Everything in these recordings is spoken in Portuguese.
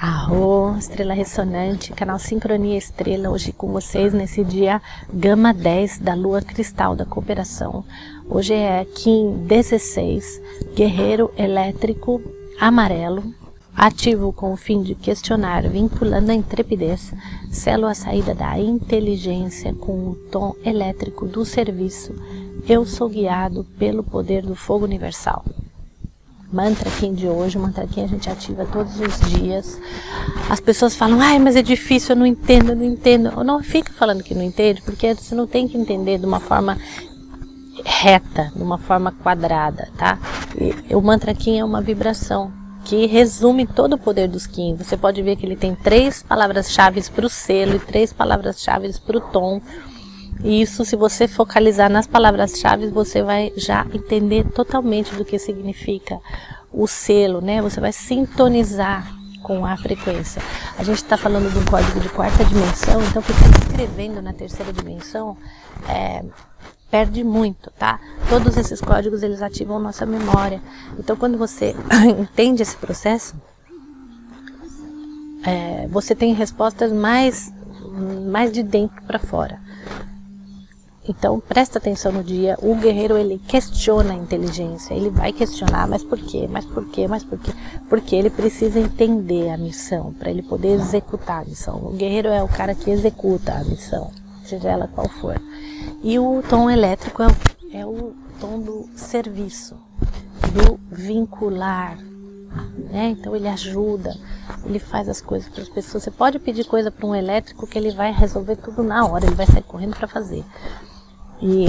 Arro, Estrela Ressonante, canal Sincronia Estrela, hoje com vocês nesse dia Gama 10 da Lua Cristal da Cooperação. Hoje é Kim 16, Guerreiro Elétrico Amarelo, ativo com o fim de questionar, vinculando a intrepidez, selo a saída da inteligência com o tom elétrico do serviço. Eu sou guiado pelo poder do fogo universal mantra aqui de hoje, o mantra aqui a gente ativa todos os dias. As pessoas falam, ai, mas é difícil, eu não entendo, eu não entendo. Eu não fica falando que não entende, porque você não tem que entender de uma forma reta, de uma forma quadrada, tá? E o mantra aqui é uma vibração que resume todo o poder dos Kim. Você pode ver que ele tem três palavras-chave para o selo e três palavras-chave para o tom. E isso, se você focalizar nas palavras-chave, você vai já entender totalmente do que significa o selo, né? Você vai sintonizar com a frequência. A gente está falando de um código de quarta dimensão, então ficar escrevendo na terceira dimensão é, perde muito, tá? Todos esses códigos eles ativam nossa memória. Então, quando você entende esse processo, é, você tem respostas mais mais de dentro para fora. Então presta atenção no dia. O guerreiro ele questiona a inteligência. Ele vai questionar, mas por quê? Mas por quê? Mas por quê? Porque ele precisa entender a missão para ele poder executar a missão. O guerreiro é o cara que executa a missão, seja ela qual for. E o tom elétrico é o, é o tom do serviço, do vincular. Né? Então ele ajuda, ele faz as coisas para as pessoas. Você pode pedir coisa para um elétrico que ele vai resolver tudo na hora, ele vai sair correndo para fazer. E,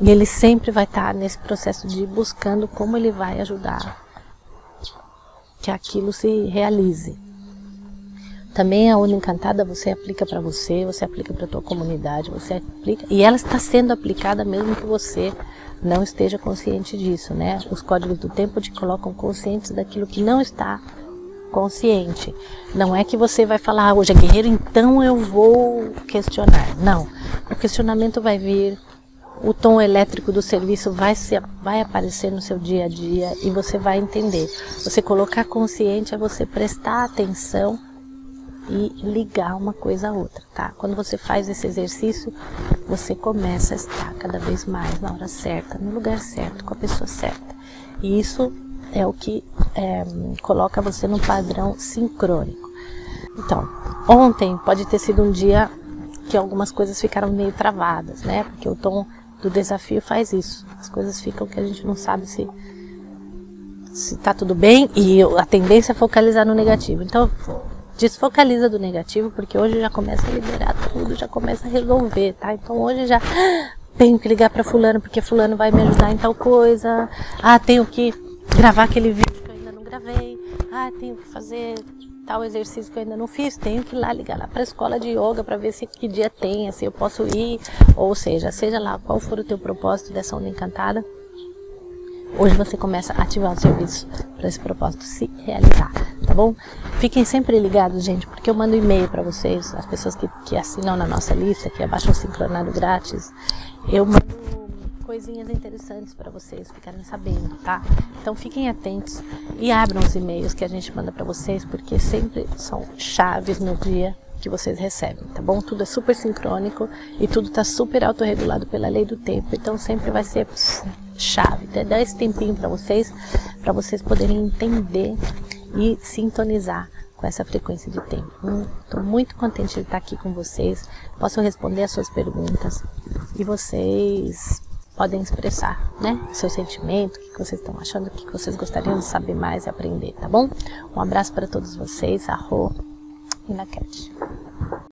e ele sempre vai estar nesse processo de buscando como ele vai ajudar que aquilo se realize. Também a onda encantada você aplica para você, você aplica para tua comunidade, você aplica e ela está sendo aplicada mesmo que você não esteja consciente disso, né? Os códigos do tempo te colocam conscientes daquilo que não está consciente. Não é que você vai falar, ah, hoje é guerreiro, então eu vou questionar. Não. O questionamento vai vir, o tom elétrico do serviço vai, se, vai aparecer no seu dia a dia e você vai entender. Você colocar consciente é você prestar atenção e ligar uma coisa a outra, tá? Quando você faz esse exercício, você começa a estar cada vez mais na hora certa, no lugar certo, com a pessoa certa. E isso é o que é, coloca você num padrão sincrônico. Então, ontem pode ter sido um dia que algumas coisas ficaram meio travadas, né? Porque o tom do desafio faz isso. As coisas ficam que a gente não sabe se se tá tudo bem e a tendência é focalizar no negativo. Então, desfocaliza do negativo, porque hoje já começa a liberar tudo, já começa a resolver, tá? Então hoje já tenho que ligar para fulano porque fulano vai me ajudar em tal coisa. Ah, tenho que gravar aquele vídeo Ah, tenho que fazer tal exercício que eu ainda não fiz, tenho que ir lá ligar lá para a escola de yoga para ver se que dia tem, se eu posso ir, ou seja, seja lá qual for o teu propósito dessa onda encantada, hoje você começa a ativar o serviço para esse propósito se realizar, tá bom? Fiquem sempre ligados, gente, porque eu mando e-mail para vocês, as pessoas que, que assinam na nossa lista, que abaixam o sincronado grátis, eu mando coisinhas interessantes para vocês ficarem sabendo, tá? Então fiquem atentos e abram os e-mails que a gente manda para vocês, porque sempre são chaves no dia que vocês recebem, tá bom? Tudo é super sincrônico e tudo está super autorregulado pela lei do tempo, então sempre vai ser chave. Até dar esse tempinho para vocês, para vocês poderem entender e sintonizar com essa frequência de tempo. Estou muito contente de estar aqui com vocês. Posso responder as suas perguntas e vocês podem expressar, né? Seu sentimento, o que vocês estão achando, o que vocês gostariam de saber mais e aprender, tá bom? Um abraço para todos vocês, arro e na cat.